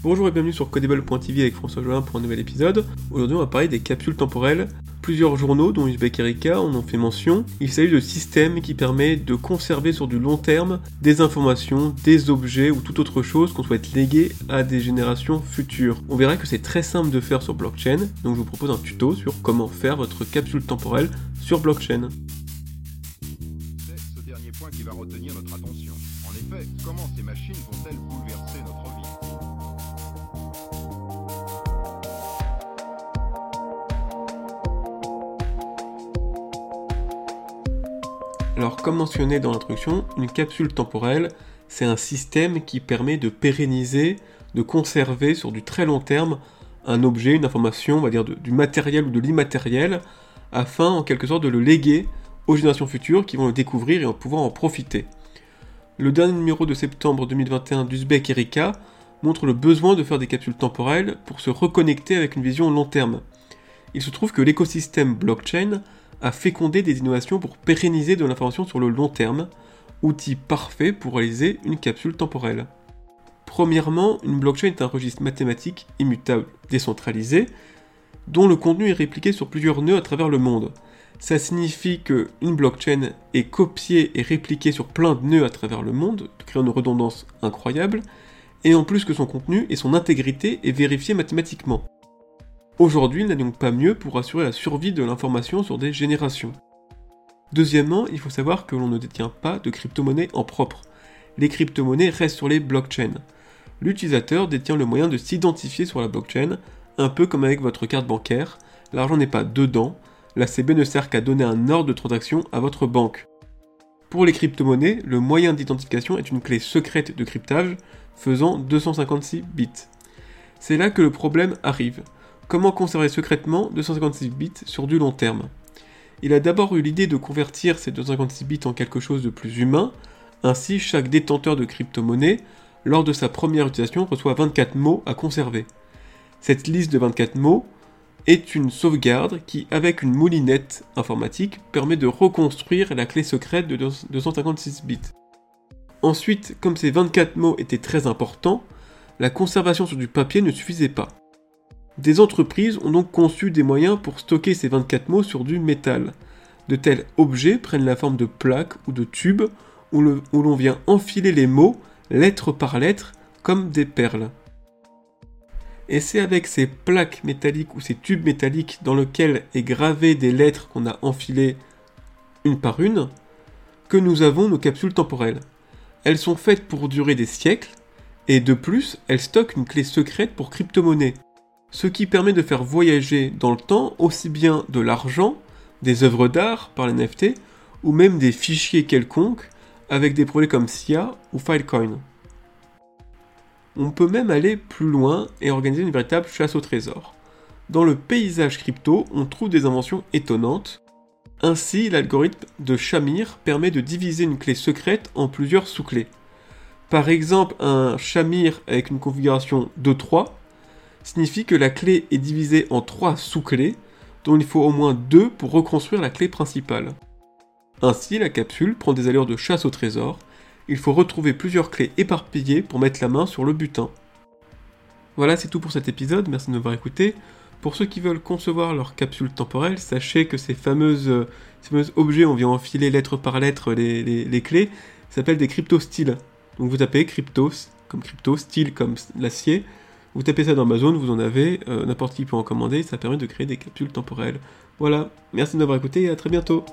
Bonjour et bienvenue sur Codable.tv avec François Jolin pour un nouvel épisode. Aujourd'hui on va parler des capsules temporelles. Plusieurs journaux, dont Uzbek Erika, en ont fait mention. Il s'agit de systèmes qui permettent de conserver sur du long terme des informations, des objets ou toute autre chose qu'on souhaite léguer à des générations futures. On verra que c'est très simple de faire sur blockchain, donc je vous propose un tuto sur comment faire votre capsule temporelle sur blockchain. C'est ce dernier point qui va retenir notre attention. En effet, comment ces machines vont-elles bouleverser notre vie? Alors, comme mentionné dans l'introduction, une capsule temporelle, c'est un système qui permet de pérenniser, de conserver sur du très long terme un objet, une information, on va dire du matériel ou de l'immatériel, afin en quelque sorte de le léguer aux générations futures qui vont le découvrir et en pouvoir en profiter. Le dernier numéro de septembre 2021 d'Uzbek Erika montre le besoin de faire des capsules temporelles pour se reconnecter avec une vision long terme. Il se trouve que l'écosystème blockchain a fécondé des innovations pour pérenniser de l'information sur le long terme, outil parfait pour réaliser une capsule temporelle. Premièrement, une blockchain est un registre mathématique immutable, décentralisé, dont le contenu est répliqué sur plusieurs nœuds à travers le monde. Ça signifie que une blockchain est copiée et répliquée sur plein de nœuds à travers le monde, créant une redondance incroyable, et en plus que son contenu et son intégrité est vérifié mathématiquement. Aujourd'hui, il n'a donc pas mieux pour assurer la survie de l'information sur des générations. Deuxièmement, il faut savoir que l'on ne détient pas de crypto-monnaie en propre. Les crypto-monnaies restent sur les blockchains. L'utilisateur détient le moyen de s'identifier sur la blockchain, un peu comme avec votre carte bancaire. L'argent n'est pas dedans, la CB ne sert qu'à donner un ordre de transaction à votre banque. Pour les crypto-monnaies, le moyen d'identification est une clé secrète de cryptage faisant 256 bits. C'est là que le problème arrive. Comment conserver secrètement 256 bits sur du long terme Il a d'abord eu l'idée de convertir ces 256 bits en quelque chose de plus humain, ainsi chaque détenteur de crypto-monnaie, lors de sa première utilisation, reçoit 24 mots à conserver. Cette liste de 24 mots est une sauvegarde qui, avec une moulinette informatique, permet de reconstruire la clé secrète de 256 bits. Ensuite, comme ces 24 mots étaient très importants, la conservation sur du papier ne suffisait pas. Des entreprises ont donc conçu des moyens pour stocker ces 24 mots sur du métal. De tels objets prennent la forme de plaques ou de tubes où l'on vient enfiler les mots, lettre par lettre, comme des perles. Et c'est avec ces plaques métalliques ou ces tubes métalliques dans lesquels est gravé des lettres qu'on a enfilées une par une que nous avons nos capsules temporelles. Elles sont faites pour durer des siècles et de plus, elles stockent une clé secrète pour crypto-monnaie ce qui permet de faire voyager dans le temps aussi bien de l'argent, des œuvres d'art par les NFT, ou même des fichiers quelconques avec des projets comme SIA ou Filecoin. On peut même aller plus loin et organiser une véritable chasse au trésor. Dans le paysage crypto, on trouve des inventions étonnantes. Ainsi, l'algorithme de Shamir permet de diviser une clé secrète en plusieurs sous-clés. Par exemple, un Shamir avec une configuration 2-3 signifie que la clé est divisée en trois sous-clés, dont il faut au moins deux pour reconstruire la clé principale. Ainsi, la capsule prend des allures de chasse au trésor, il faut retrouver plusieurs clés éparpillées pour mettre la main sur le butin. Voilà, c'est tout pour cet épisode, merci de m'avoir écouté. Pour ceux qui veulent concevoir leur capsule temporelle, sachez que ces fameuses, euh, fameux objets, on vient enfiler lettre par lettre les, les- clés, s'appellent des crypto-styles. Donc vous tapez crypto, comme crypto, style comme l'acier, vous tapez ça dans Amazon, vous en avez, euh, n'importe qui peut en commander, ça permet de créer des capsules temporelles. Voilà, merci de m'avoir écouté et à très bientôt.